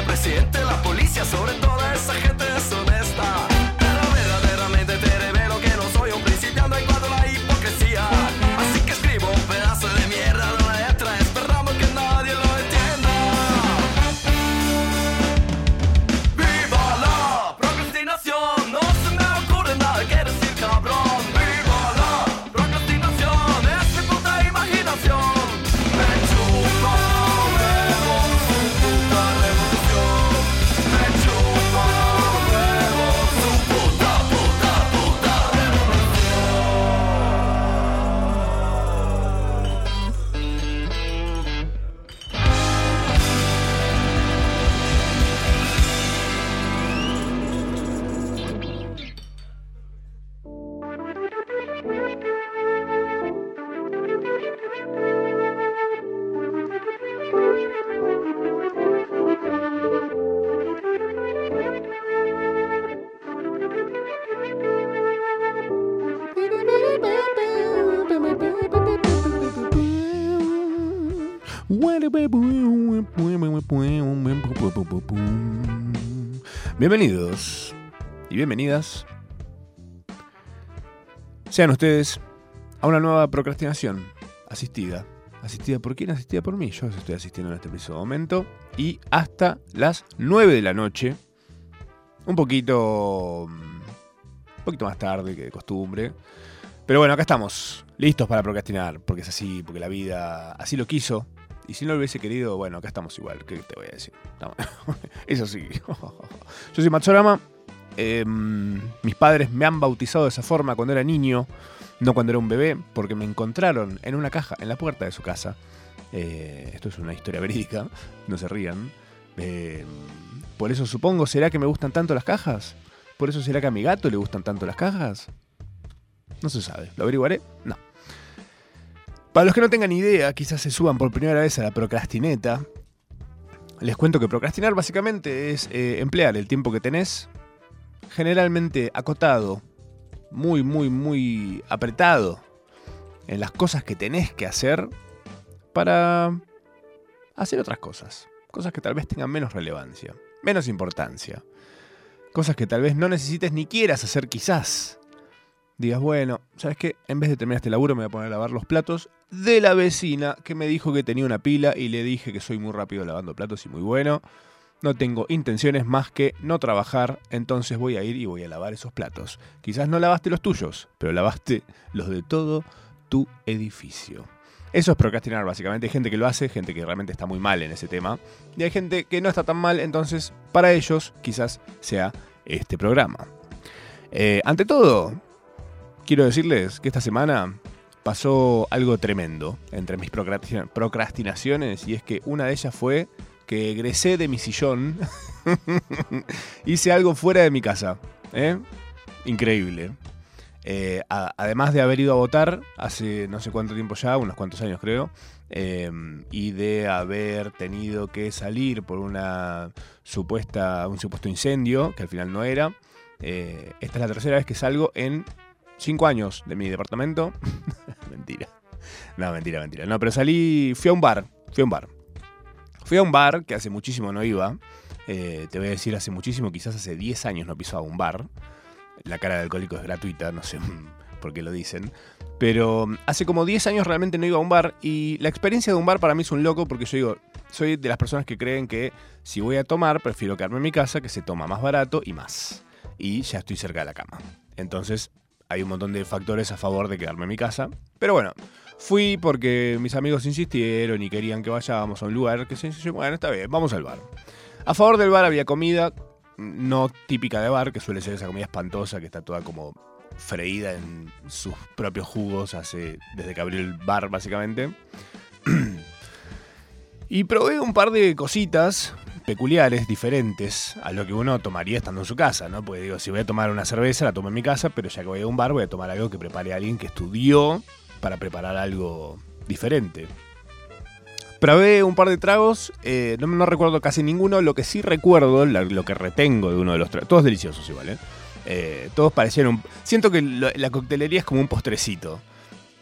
siempre siente Bienvenidos y bienvenidas. Sean ustedes a una nueva procrastinación asistida. ¿Asistida por quién? Asistida por mí. Yo estoy asistiendo en este preciso momento. Y hasta las 9 de la noche. Un poquito. Un poquito más tarde que de costumbre. Pero bueno, acá estamos. Listos para procrastinar. Porque es así, porque la vida así lo quiso. Y si no lo hubiese querido, bueno, acá estamos igual. ¿Qué te voy a decir? No, es así. Yo soy Matsorama. Eh, mis padres me han bautizado de esa forma cuando era niño, no cuando era un bebé, porque me encontraron en una caja en la puerta de su casa. Eh, esto es una historia verídica, no se rían. Eh, por eso supongo, ¿será que me gustan tanto las cajas? ¿Por eso será que a mi gato le gustan tanto las cajas? No se sabe. ¿Lo averiguaré? No. Para los que no tengan idea, quizás se suban por primera vez a la procrastineta. Les cuento que procrastinar básicamente es eh, emplear el tiempo que tenés, generalmente acotado, muy, muy, muy apretado, en las cosas que tenés que hacer para hacer otras cosas. Cosas que tal vez tengan menos relevancia, menos importancia. Cosas que tal vez no necesites ni quieras hacer quizás. Digas, bueno, ¿sabes qué? En vez de terminar este laburo me voy a poner a lavar los platos de la vecina que me dijo que tenía una pila y le dije que soy muy rápido lavando platos y muy bueno. No tengo intenciones más que no trabajar, entonces voy a ir y voy a lavar esos platos. Quizás no lavaste los tuyos, pero lavaste los de todo tu edificio. Eso es procrastinar, básicamente. Hay gente que lo hace, gente que realmente está muy mal en ese tema. Y hay gente que no está tan mal, entonces para ellos quizás sea este programa. Eh, ante todo, quiero decirles que esta semana pasó algo tremendo entre mis procrastina- procrastinaciones y es que una de ellas fue que egresé de mi sillón, hice algo fuera de mi casa. ¿eh? Increíble. Eh, además de haber ido a votar hace no sé cuánto tiempo ya, unos cuantos años creo, eh, y de haber tenido que salir por una supuesta, un supuesto incendio, que al final no era, eh, esta es la tercera vez que salgo en cinco años de mi departamento. mentira. No, mentira, mentira. No, pero salí, fui a un bar, fui a un bar. Fui a un bar que hace muchísimo no iba. eh, te voy a decir hace muchísimo, quizás hace 10 años no pisaba un bar. La cara de alcohólico es gratuita, no sé por qué lo dicen. Pero mm, hace como 10 años realmente no iba a un bar y la experiencia de un bar para mí es un loco porque yo digo, soy de las personas que creen que si voy a tomar, prefiero quedarme en mi casa, que se toma más barato y más. Y ya estoy cerca de la cama. Entonces hay un montón de factores a favor de quedarme en mi casa. Pero bueno, fui porque mis amigos insistieron y querían que vayamos a un lugar que se bueno, está bien, vamos al bar. A favor del bar había comida no típica de bar, que suele ser esa comida espantosa que está toda como freída en sus propios jugos desde que abrió el bar básicamente. y probé un par de cositas peculiares, diferentes a lo que uno tomaría estando en su casa, ¿no? Porque digo, si voy a tomar una cerveza, la tomo en mi casa, pero ya que voy a un bar, voy a tomar algo que prepare alguien que estudió para preparar algo diferente. Probé un par de tragos, eh, no, recuerdo casi ninguno, lo que sí recuerdo, lo que retengo de uno de los tragos, todos deliciosos igual, ¿eh? Eh, todos parecieron. Siento que la coctelería es como un postrecito.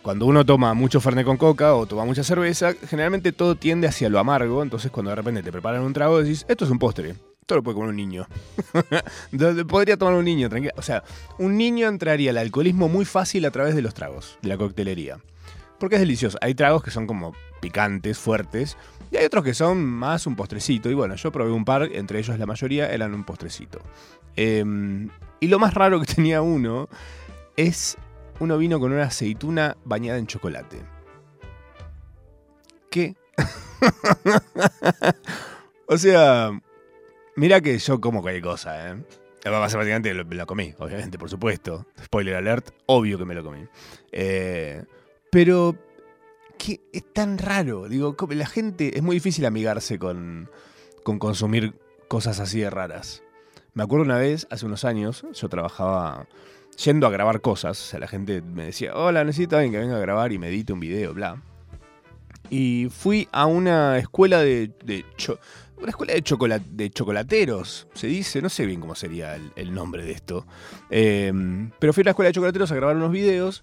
Cuando uno toma mucho Fernet con coca o toma mucha cerveza, generalmente todo tiende hacia lo amargo. Entonces, cuando de repente te preparan un trago, decís, esto es un postre. Esto lo puede comer un niño. Podría tomar un niño, tranquilo. O sea, un niño entraría al alcoholismo muy fácil a través de los tragos, de la coctelería. Porque es delicioso. Hay tragos que son como picantes, fuertes, y hay otros que son más un postrecito. Y bueno, yo probé un par, entre ellos la mayoría eran un postrecito. Em, y lo más raro que tenía uno es uno vino con una aceituna bañada en chocolate. ¿Qué? o sea, mira que yo como cualquier cosa, ¿eh? Básicamente lo, lo comí, obviamente, por supuesto. Spoiler alert, obvio que me lo comí. Eh, pero que es tan raro. Digo, la gente. Es muy difícil amigarse con, con consumir cosas así de raras. Me acuerdo una vez, hace unos años, yo trabajaba yendo a grabar cosas. O sea, la gente me decía, hola, necesito alguien que venga a grabar y me edite un video, bla. Y fui a una escuela de. de una escuela de, de chocolateros, se dice, no sé bien cómo sería el, nombre de esto. Eh, pero fui a la escuela de chocolateros a grabar unos videos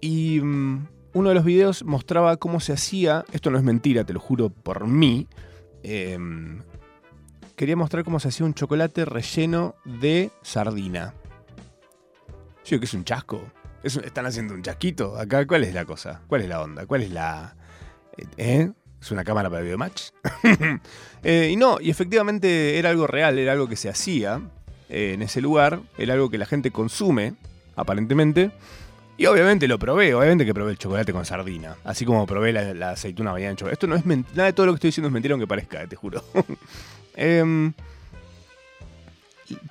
y mm, uno de los videos mostraba cómo se hacía, esto no es mentira, te lo juro por mí, eh, quería mostrar cómo se hacía un chocolate relleno de sardina. Yo digo que es un chasco. Están haciendo un chasquito acá. ¿Cuál es la cosa? ¿Cuál es la onda? ¿Cuál es la... ¿Eh? ¿Es una cámara para videomatch? Eh, y no, y efectivamente era algo real, era algo que se hacía eh, en ese lugar, era algo que la gente consume, aparentemente. Y obviamente lo probé, obviamente que probé el chocolate con sardina, así como probé la, aceituna bañada en chocolate. Esto no es men- nada de todo lo que estoy diciendo es mentira aunque parezca, eh, te juro. Em,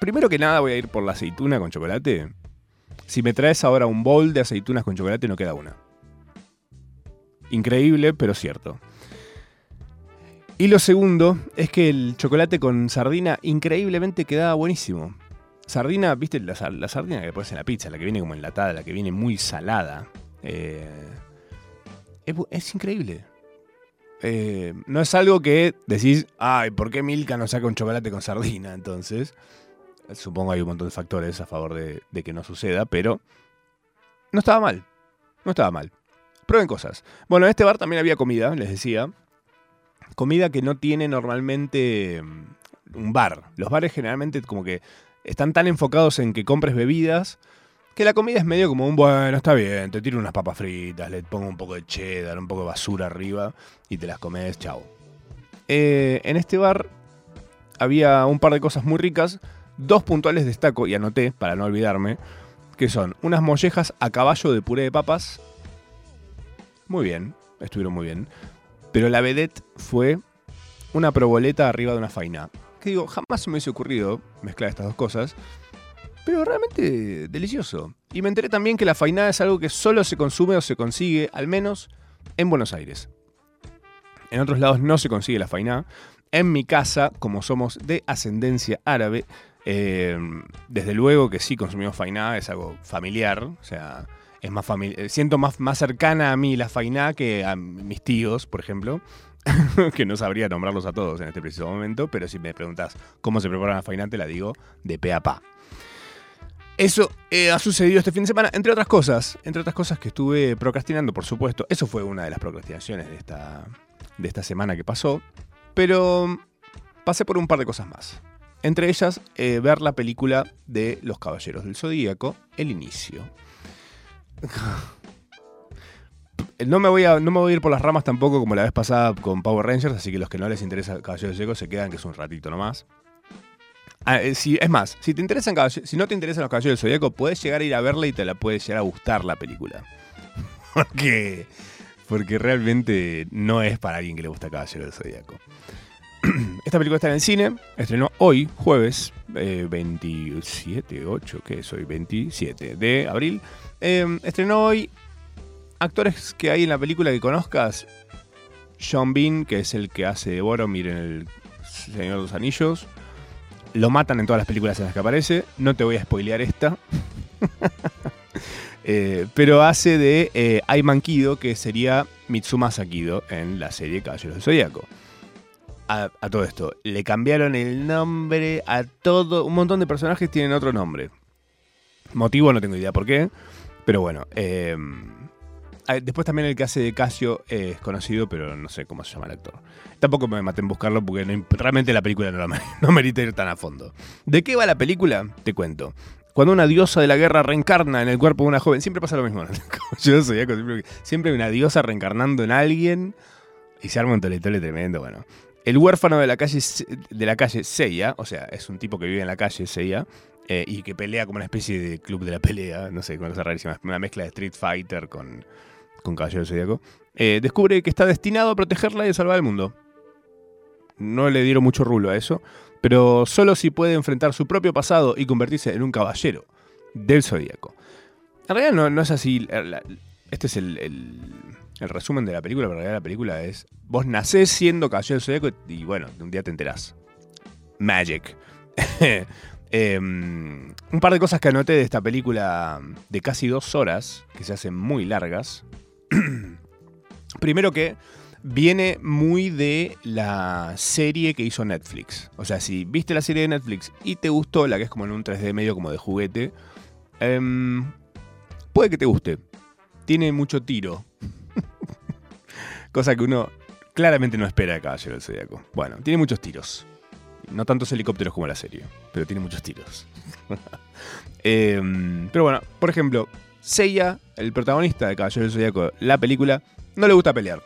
primero que nada voy a ir por la aceituna con chocolate. Si me traes ahora un bowl de aceitunas con chocolate no queda una. Increíble, pero cierto. Y lo segundo es que el chocolate con sardina increíblemente quedaba buenísimo. Sardina, ¿viste? La, sar- la sardina que pones en la pizza, la que viene como enlatada, la que viene muy salada. Eh, es, es increíble. Eh, no es algo que decís, ay, ¿por qué Milka no saca un chocolate con sardina? Entonces, supongo hay un montón de factores a favor de, que no suceda, pero no estaba mal. No estaba mal. Prueben cosas. Bueno, en este bar también había comida, les decía. Comida que no tiene normalmente mm, un bar. Los bares generalmente como que están tan enfocados en que compres bebidas que la comida es medio como un, bueno, está bien, te tiro unas papas fritas, le pongo un poco de cheddar, un poco de basura arriba y te las comes, chao. Eh, en este bar había un par de cosas muy ricas, dos puntuales destaco y anoté para no olvidarme, que son unas mollejas a caballo de puré de papas. Muy bien, estuvieron muy bien. Pero la vedette fue una proboleta arriba de una faina. Que digo, jamás se me hubiese ocurrido mezclar estas dos cosas. Pero realmente delicioso. Y me enteré también que la faina es algo que solo se consume o se consigue, al menos, en Buenos Aires. En otros lados no se consigue la faina. En mi casa, como somos de ascendencia árabe, eh, desde luego que sí consumimos fainá, es algo familiar, o sea, es más famili- eh, siento más, más cercana a mí la fainá que a mis tíos, por ejemplo, que no sabría nombrarlos a todos en este preciso momento, pero si me preguntas cómo se prepara la fainá, te la digo de pe a pa. Eso eh, ha sucedido este fin de semana, entre otras cosas, entre otras cosas que estuve procrastinando, por supuesto. Eso fue una de las procrastinaciones de esta, de esta semana que pasó. Pero pasé por un par de cosas más. Entre ellas, eh, ver la película de Los Caballeros del Zodíaco, El Inicio. No me, voy a, no me voy a ir por las ramas tampoco como la vez pasada con Power Rangers, así que los que no les interesa Caballeros del Zodíaco se quedan, que es un ratito nomás. Ah, eh, si- es más, si, te interesan si no te interesan los Caballeros del Zodíaco, puedes llegar a ir a verla y te la puede llegar a gustar la película. Porque, porque realmente no es para alguien que le gusta Caballeros del Zodíaco. Esta película está en el cine, estrenó hoy, jueves, eh, 27, 8, ¿qué es hoy? 27 de abril. Eh, estrenó hoy actores que hay en la película que conozcas. Sean Bean, que es el que hace de Boromir en El Señor de los Anillos. Lo matan en todas las películas en las que aparece. No te voy a spoilear esta. Eh, pero hace de eh, Ayman Kido, que sería Mitsumasa Kido en la serie Caballeros del Zodíaco. A, todo esto, le cambiaron el nombre a todo. Un montón de personajes tienen otro nombre. Motivo no tengo idea por qué. Pero bueno, eh, Ah, Después también el que hace de Casio eh, es conocido, pero no sé cómo se llama el actor. Tampoco me maté en buscarlo porque realmente la película no, la no merita ir tan a fondo. ¿De qué va la película? Te cuento. Cuando una diosa de la guerra reencarna en el cuerpo de una joven, siempre pasa lo mismo. Yo soy siempre, siempre hay una diosa reencarnando en alguien y se arma un toletole tremendo. Bueno, el huérfano de la calle de la calle Seiya, o sea, es un tipo que vive en la calle Seiya eh, y que pelea como una especie de club de la pelea, no sé, una cosa rarísima, una mezcla de Street Fighter con, con Caballero Zodíaco, eh, descubre que está destinado a protegerla y a salvar el mundo. No le dieron mucho rulo a eso, pero solo si puede enfrentar su propio pasado y convertirse en un caballero del Zodíaco. En realidad no, no es así. Este es el, resumen de la película, pero en realidad la película es. Vos nacés siendo caballero del Zodíaco y bueno, un día te enterás. Magic. Em, un par de cosas que anoté de esta película de casi dos horas, que se hacen muy largas. Primero que viene muy de la serie que hizo Netflix. O sea, si viste la serie de Netflix y te gustó, la que es como en un 3D medio como de juguete, em, puede que te guste. Tiene mucho tiro. Cosa que uno claramente no espera de Caballero del Zodíaco. Bueno, tiene muchos tiros. No tantos helicópteros como la serie, pero tiene muchos tiros. Em, pero bueno, por ejemplo, Seiya, el protagonista de Caballero del Zodíaco, la película, no le gusta pelear.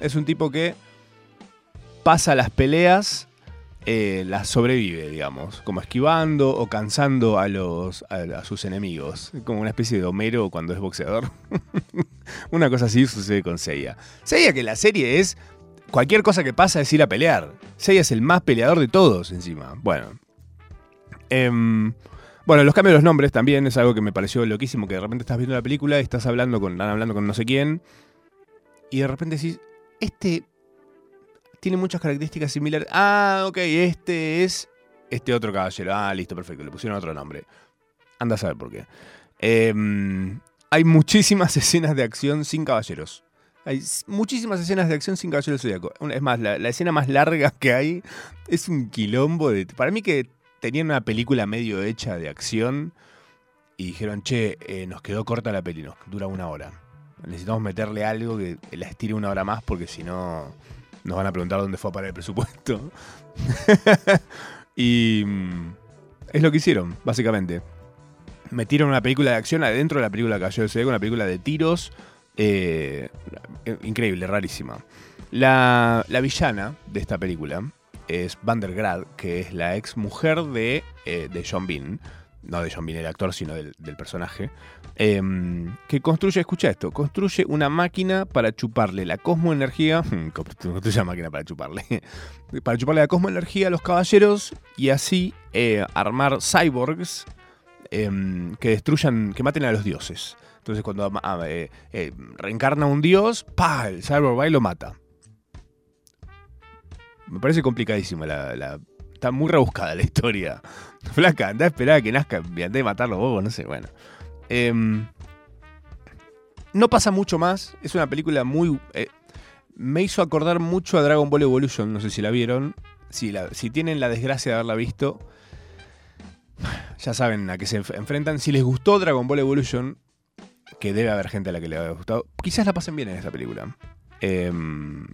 Es un tipo que pasa las peleas, eh, las sobrevive, digamos, como esquivando o cansando a, los, a, sus enemigos. Como una especie de Homero cuando es boxeador. una cosa así sucede con Seiya. Seiya que la serie es cualquier cosa que pasa es ir a pelear. Seiya es el más peleador de todos encima. Bueno. Em, bueno, los cambios de los nombres también es algo que me pareció loquísimo, que de repente estás viendo la película y estás hablando con, hablando con no sé quién, y de repente decís, este tiene muchas características similares. Ah, ok, este es este otro caballero. Ah, listo, perfecto, le pusieron otro nombre. Anda a saber por qué. Em, hay muchísimas escenas de acción sin caballeros. Hay muchísimas escenas de acción sin Caballero del Zodíaco. Una- Es más, la, la escena más larga que hay es un quilombo de. Para mí que tenían una película medio hecha de acción y dijeron, che, eh, nos quedó corta la peli, nos dura una hora. Necesitamos meterle algo que la estire una hora más porque si no nos van a preguntar dónde fue a parar el presupuesto. y mm, es lo que hicieron, básicamente. Metieron una película de acción adentro de la película de Caballero del Zodíaco, una película de tiros. eh, increíble, rarísima. La, la villana de esta película es Vandergrad, que es la ex mujer de, eh, de John Bean. No de John Bean, el actor, sino del, personaje. em, que construye, escucha esto, construye una máquina para chuparle la cosmoenergía. Construye una máquina para chuparle. Para chuparle la cosmoenergía a los caballeros y así eh, armar cyborgs em, que destruyan, que maten a los dioses. Entonces cuando ah, eh, eh, reencarna un dios, ¡pa! El cyborg va y lo mata. Me parece complicadísimo la- Está muy rebuscada la historia. Flaca, anda a esperar a que nazca y no sé, bueno. Em, no pasa mucho más. Es una película muy. eh, me hizo acordar mucho a Dragon Ball Evolution. No sé si la vieron. Si, si tienen la desgracia de haberla visto, ya saben a qué se enf- enfrentan. Si les gustó Dragon Ball Evolution, que debe haber gente a la que le haya gustado, quizás la pasen bien en esta película. Em,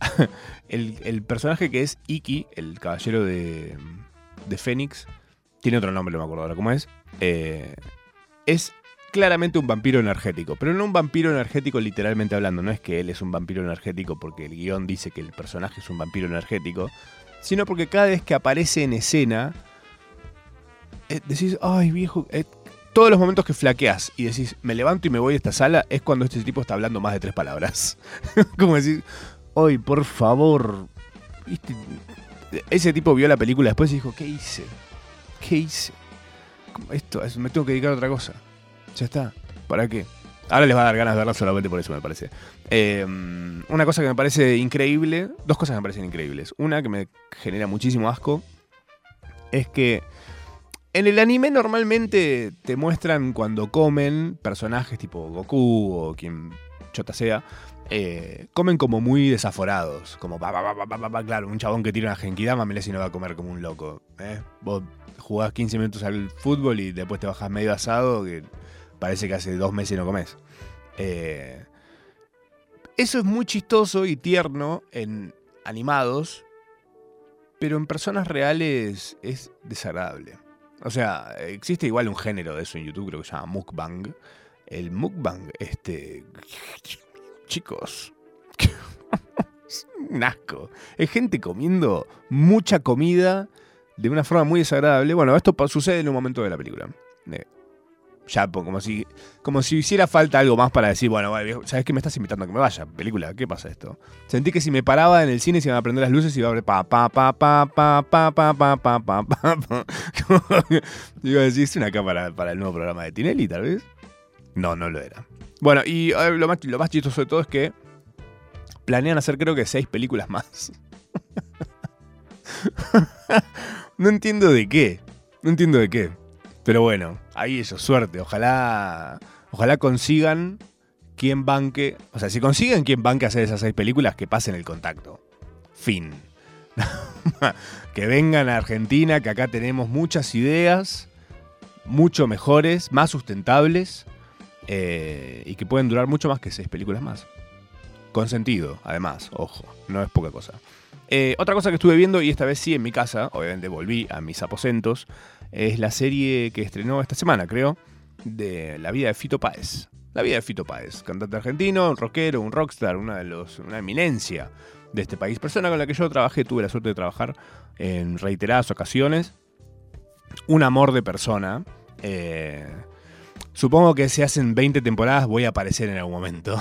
el, personaje que es Iki, el caballero de, de Fénix, tiene otro nombre, no me acuerdo ahora cómo es. eh, es claramente un vampiro energético, pero no un vampiro energético literalmente hablando. No es que él es un vampiro energético porque el guion dice que el personaje es un vampiro energético, sino porque cada vez que aparece en escena, eh, decís, ay viejo, eh, todos los momentos que flaqueas y decís, me levanto y me voy de esta sala, es cuando este tipo está hablando más de tres palabras. Como decir, ay, por favor. ¿Viste? Ese tipo vio la película después y dijo, ¿qué hice? ¿Qué hice? ¿Cómo Esto, es- me tengo que dedicar a otra cosa. Ya está. ¿Para qué? Ahora les va a dar ganas de verla solamente por eso, me parece. Eh, una cosa que me parece increíble, dos cosas que me parecen increíbles. Una que me genera muchísimo asco es que en el anime normalmente te muestran cuando comen personajes tipo Goku o quien chota sea, eh, comen como muy desaforados. Como, pa, pa, pa, claro, un chabón que tira una genkidama, mirá si no va a comer como un loco. ¿eh? Vos jugás 15 minutos al fútbol y después te bajás medio asado que parece que hace dos meses no comes. Eh, Eso es muy chistoso y tierno en animados, pero en personas reales es desagradable. O sea, existe igual un género de eso en YouTube, creo que se llama mukbang. El mukbang, este... Chicos, un asco. Es gente comiendo mucha comida de una forma muy desagradable. Bueno, esto sucede en un momento de la película. Eh, ya, como si, como si hiciera falta algo más para decir, bueno, ¿sabes qué me estás invitando a que me vaya? Película, ¿qué pasa esto? Sentí que si me paraba en el cine se iban a prender las luces y iba a ver pa pa pa pa pa pa pa pa pa pa pa pa. Decir, es una cámara para el nuevo programa de Tinelli, tal vez. No, no lo era. Bueno, y lo más, lo más chistoso de todo es que planean hacer creo que seis películas más. no entiendo de qué. No entiendo de qué. Pero bueno, ahí eso, suerte. Ojalá. Ojalá consigan quien banque. O sea, si consiguen quien banque hacer esas seis películas, que pasen el contacto. Fin. que vengan a Argentina, que acá tenemos muchas ideas, mucho mejores, más sustentables, eh, y que pueden durar mucho más que seis películas más. Con sentido, además, ojo, no es poca cosa. Eh, otra cosa que estuve viendo, y esta vez sí en mi casa, obviamente volví a mis aposentos, es la serie que estrenó esta semana, creo, de la vida de Fito Páez. La vida de Fito Páez, cantante argentino, un rockero, un rockstar, una, de los, una eminencia de este país. Persona con la que yo trabajé, tuve la suerte de trabajar en reiteradas ocasiones. Un amor de persona. Eh, supongo que si hacen 20 temporadas voy a aparecer en algún momento.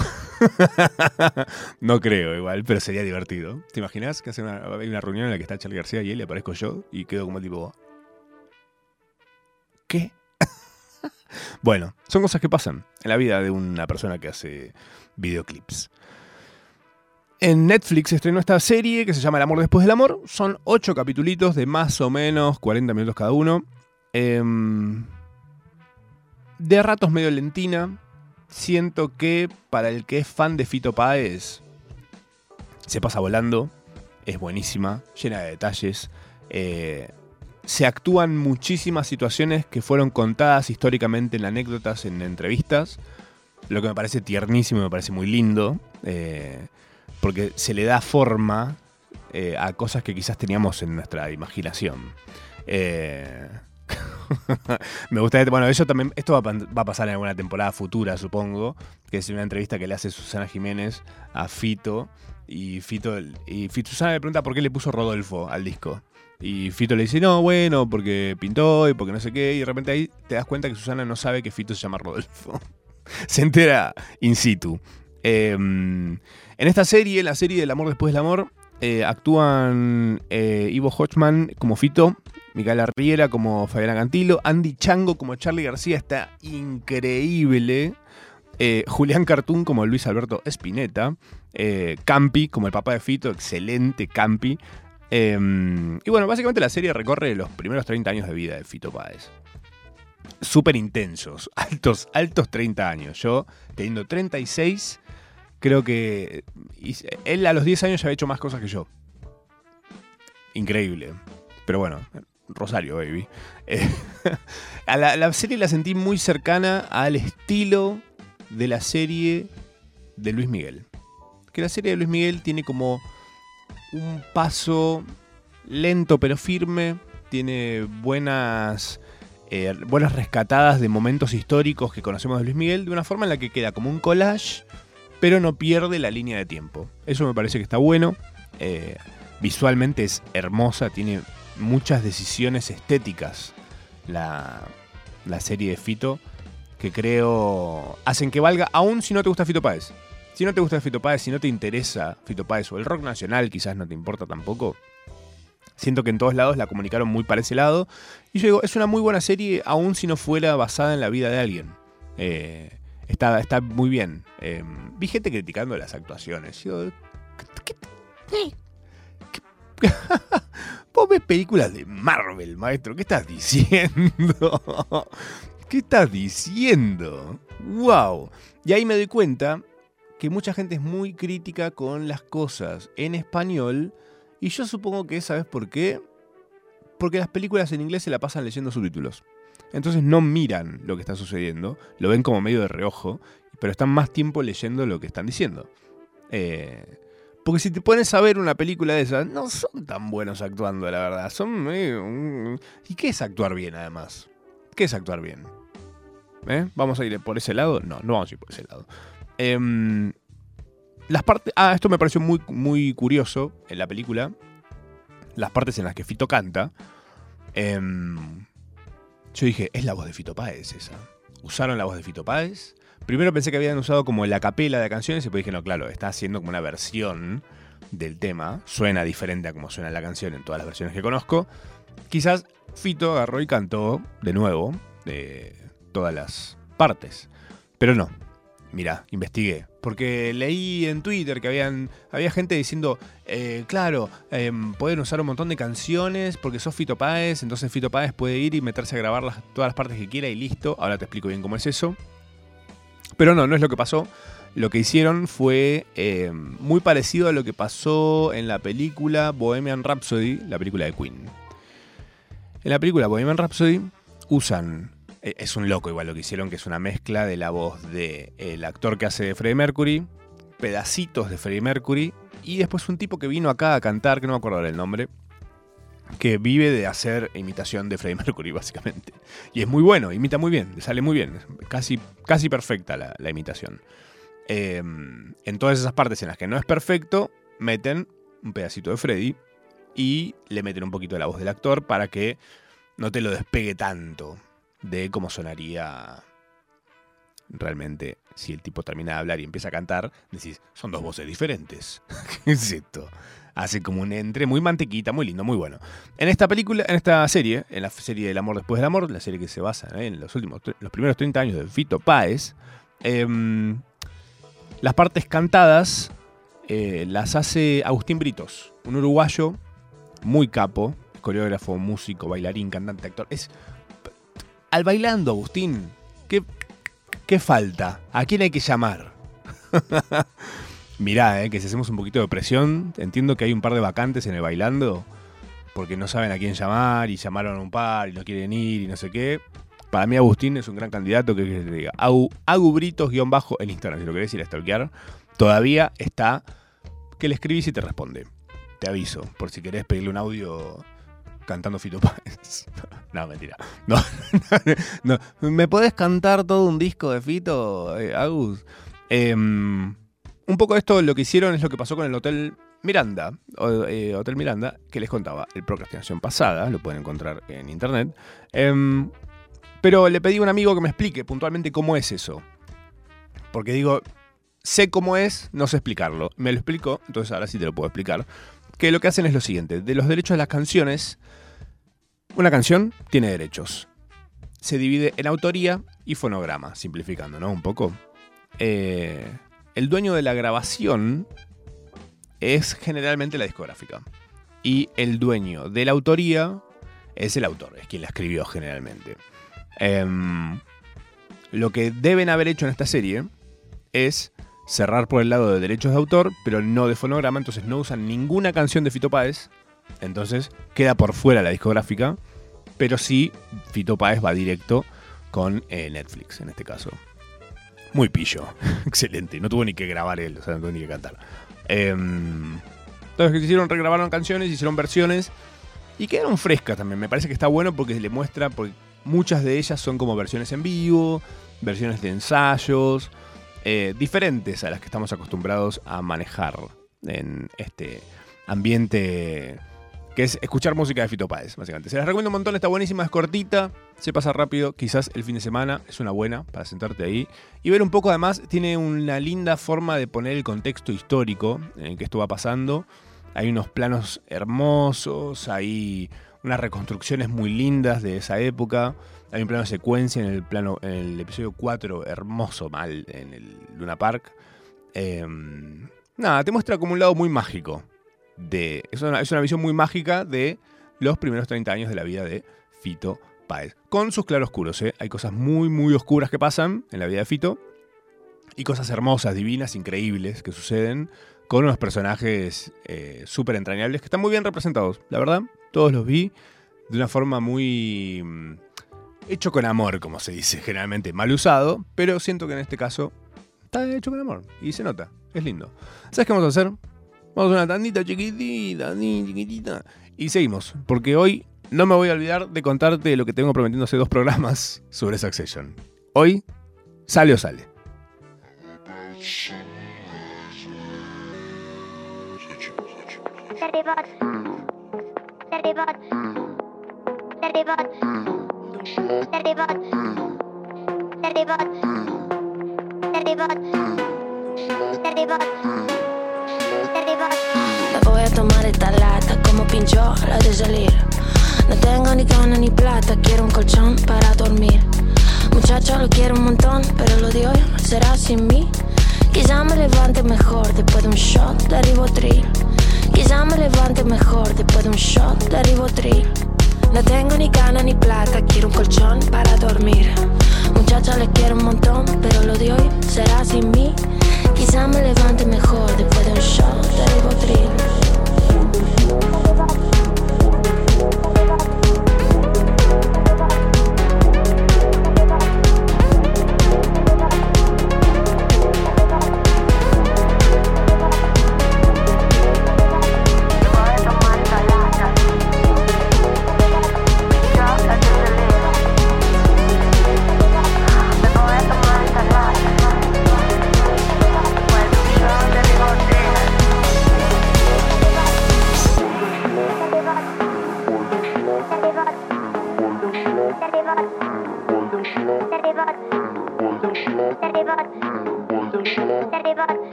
no creo igual, pero sería divertido. ¿Te imaginas que hacen una, hay una reunión en la que está Charlie García y él y aparezco yo y quedo como tipo... ¿Qué? bueno, son cosas que pasan en la vida de una persona que hace videoclips. En Netflix estrenó esta serie que se llama El amor después del amor. Son ocho capitulitos de más o menos 40 minutos cada uno. Em, de ratos medio lentina. Siento que para el que es fan de Fito Páez, se pasa volando. Es buenísima, llena de detalles. Eh, se actúan muchísimas situaciones que fueron contadas históricamente en anécdotas, en entrevistas. Lo que me parece tiernísimo, me parece muy lindo. eh, porque se le da forma eh, a cosas que quizás teníamos en nuestra imaginación. Eh, me gusta, bueno, eso también, esto va a, pasar en alguna temporada futura, supongo, que es una entrevista que le hace Susana Jiménez a Fito, y Fito, y Fito- Susana le pregunta por qué le puso Rodolfo al disco. Y Fito le dice, no, bueno, porque pintó y porque no sé qué, y de repente ahí te das cuenta que Susana no sabe que Fito se llama Rodolfo. se entera in situ. Eh, en esta serie, la serie del amor después del amor, eh, actúan eh, Ivo Hochman como Fito, Micaela Riera como Fabiana Cantilo, Andy Chango como Charlie García, está increíble. eh, Julián Cartoon como Luis Alberto Spinetta, eh, Campi como el papá de Fito, excelente Campi. Eh, y bueno, básicamente la serie recorre los primeros 30 años de vida de Fito Páez. Súper intensos, altos, altos 30 años. Yo, teniendo 36, creo que él a los 10 años ya había hecho más cosas que yo. Increíble. Pero bueno, Rosario, baby. Eh, la serie la sentí muy cercana al estilo de la serie de Luis Miguel. Que la serie de Luis Miguel tiene como un paso lento pero firme. Tiene buenas, eh, buenas rescatadas de momentos históricos que conocemos de Luis Miguel de una forma en la que queda como un collage, pero no pierde la línea de tiempo. Eso me parece que está bueno. Eh, visualmente es hermosa, tiene muchas decisiones estéticas la, la serie de Fito que creo hacen que valga, aún si no te gusta Fito Páez. Si no te gusta Fito Páez, si no te interesa Fito Páez o el rock nacional quizás no te importa tampoco, siento que en todos lados la comunicaron muy para ese lado. Y yo digo, es una muy buena serie, aún si no fuera basada en la vida de alguien. Eh, está, está muy bien. Eh, vi gente criticando las actuaciones. Yo, ¿qué- qué- qué- Vos ves películas de Marvel, maestro. ¿Qué estás diciendo? ¿Qué estás diciendo? ¡Wow! Y ahí me doy cuenta que mucha gente es muy crítica con las cosas en español. Y yo supongo que, ¿sabes por qué? Porque las películas en inglés se la pasan leyendo subtítulos. Entonces no miran lo que está sucediendo, lo ven como medio de reojo, pero están más tiempo leyendo lo que están diciendo. Eh, porque si te pones a ver una película de esas, no son tan buenos actuando, la verdad. Son ¿Y qué es actuar bien, además? ¿Qué es actuar bien? ¿Eh? ¿Vamos a ir por ese lado? No, no vamos a ir por ese lado. Em, las partes. Ah, esto me pareció muy, muy curioso en la película. Las partes en las que Fito canta. Em, yo dije, es la voz de Fito Páez esa. Usaron la voz de Fito Páez. Primero pensé que habían usado como la capela de canciones y después dije, no, claro, está haciendo como una versión del tema. Suena diferente a como suena la canción en todas las versiones que conozco. Quizás Fito agarró y cantó de nuevo de todas las partes. Pero no. Mira, investigué. Porque leí en Twitter que habían, había gente diciendo, eh, claro, em, pueden usar un montón de canciones porque sos Fito Páez, entonces Fito Páez puede ir y meterse a grabar las- todas las partes que quiera y listo. Ahora te explico bien cómo es eso. Pero no, no es lo que pasó. Lo que hicieron fue eh, muy parecido a lo que pasó en la película Bohemian Rhapsody, la película de Queen. En la película Bohemian Rhapsody usan, eh, es un loco igual lo que hicieron, que es una mezcla de la voz del el actor que hace de Freddie Mercury, pedacitos de Freddie Mercury, y después un tipo que vino acá a cantar, que no me acuerdo el nombre, que vive de hacer imitación de Freddie Mercury, básicamente. Y es muy bueno, imita muy bien, le sale muy bien, casi, casi perfecta la, imitación. Eh, en todas esas partes en las que no es perfecto, meten un pedacito de Freddy y le meten un poquito de la voz del actor para que no te lo despegue tanto de cómo sonaría realmente si el tipo termina de hablar y empieza a cantar. Decís, son dos voces diferentes. ¿Qué es esto? Hace como un entre muy mantequita, muy lindo, muy bueno. En esta película, en esta serie, en la serie El amor después del amor, la serie que se basa en los últimos, los primeros 30 años de Fito Páez, em, las partes cantadas eh, las hace Agustín Britos, un uruguayo muy capo, coreógrafo, músico, bailarín, cantante, actor. Es al bailando, Agustín. ¿Qué, qué falta? ¿A quién hay que llamar? Mirá, eh, que si hacemos un poquito de presión, entiendo que hay un par de vacantes en el bailando, porque no saben a quién llamar y llamaron a un par y no quieren ir y no sé qué. Para mí Agustín es un gran candidato que, que te diga. Agu, Agubritos-bajo en Instagram, si lo querés ir a stalkear. Todavía está que le escribís y te responde. Te aviso, por si querés pedirle un audio cantando Fito Páez. No, mentira. No, no. ¿Me podés cantar todo un disco de Fito, eh, Agus? Em, un poco esto lo que hicieron es lo que pasó con el Hotel Miranda, eh, Hotel Miranda, que les contaba el procrastinación pasada, lo pueden encontrar en internet. Em, pero le pedí a un amigo que me explique puntualmente cómo es eso. Porque digo, sé cómo es, no sé explicarlo. Me lo explicó, entonces ahora sí te lo puedo explicar. Que lo que hacen es lo siguiente: de los derechos de las canciones, una canción tiene derechos. Se divide en autoría y fonograma, simplificando, ¿no? Un poco. Eh, el dueño de la grabación es generalmente la discográfica. Y el dueño de la autoría es el autor, es quien la escribió generalmente. Em, lo que deben haber hecho en esta serie es cerrar por el lado de derechos de autor, pero no de fonograma, entonces no usan ninguna canción de Fito Páez, entonces queda por fuera la discográfica, pero sí Fito Páez va directo con eh, Netflix en este caso. Muy pillo, excelente, no tuvo ni que grabar él, o sea, no tuvo ni que cantar. Em, entonces, que hicieron? Regrabaron canciones, hicieron versiones y quedaron frescas también. Me parece que está bueno porque le muestra, porque muchas de ellas son como versiones en vivo, versiones de ensayos, eh, diferentes a las que estamos acostumbrados a manejar en este ambiente que es escuchar música de Fito Páez, básicamente. Se las recomiendo un montón, está buenísima, es cortita, se pasa rápido, quizás el fin de semana es una buena para sentarte ahí y ver un poco, además, tiene una linda forma de poner el contexto histórico en el que esto va pasando. Hay unos planos hermosos, hay unas reconstrucciones muy lindas de esa época. Hay un plano de secuencia en el plano, en el episodio 4, hermoso mal, en el Luna Park. Eh, nada, te muestra como un lado muy mágico. Es, una, es una visión muy mágica de los primeros 30 años de la vida de Fito Páez. Con sus claroscuros, ¿eh? Hay cosas muy, muy oscuras que pasan en la vida de Fito. Y cosas hermosas, divinas, increíbles que suceden con unos personajes eh, súper entrañables que están muy bien representados. La verdad, todos los vi de una forma muy... mm, hecho con amor, como se dice generalmente, mal usado, pero siento que en este caso está hecho con amor y se nota. Es lindo. ¿Sabes qué vamos a hacer? Vamos a una tandita chiquitita, chiquitita. Y seguimos, porque hoy no me voy a olvidar de contarte lo que tengo prometiendo hace dos programas sobre Succession. Hoy, sale o sale. Me voy a tomar esta lata como pinchó la de salir. No tengo ni gana ni plata, quiero un colchón para dormir. Muchacho, lo quiero un montón, pero lo de hoy será sin mí. Quizá me levante mejor después de un shot de ribotril. Quizá me levante mejor después de un shot de ribotril. No tengo ni gana ni plata, quiero un colchón para dormir. Muchacha, le quiero un montón, pero lo de hoy será sin mí. Quizá me levante mejor después de un shot de ribotril.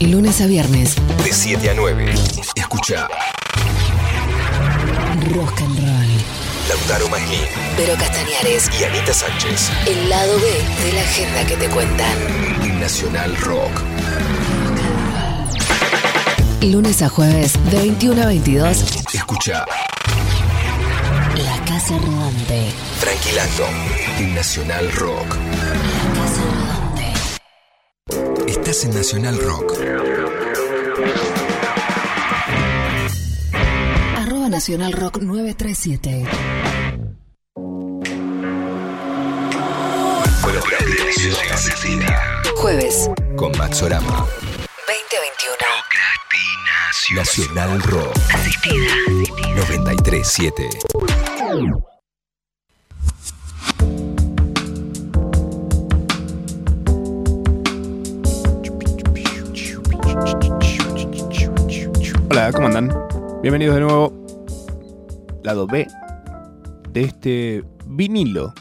Lunes a viernes, De 7 a 9. Escucha rock and roll. Lautaro Maslin Pero Castañares, y Anita Sánchez. el lado B de la agenda que te cuentan. Nacional Rock. Lunes a jueves, de 21 a 22, Escucha La Casa Rodante. Tranquilando. Nacional Rock. Estás en Nacional Rock. Arroba Nacional Rock 937. Buenos días. Jueves, Con Maxorama. 2021. Nacional Rock. Asistida. 937. Hola, ¿cómo andan? Bienvenidos de nuevo. Lado B de este vinilo.